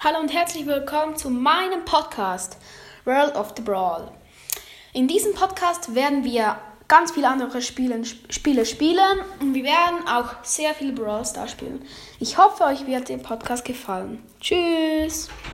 Hallo und herzlich willkommen zu meinem Podcast World of the Brawl. In diesem Podcast werden wir ganz viele andere Spiele, Spiele spielen und wir werden auch sehr viele Brawl Stars spielen. Ich hoffe, euch wird der Podcast gefallen. Tschüss!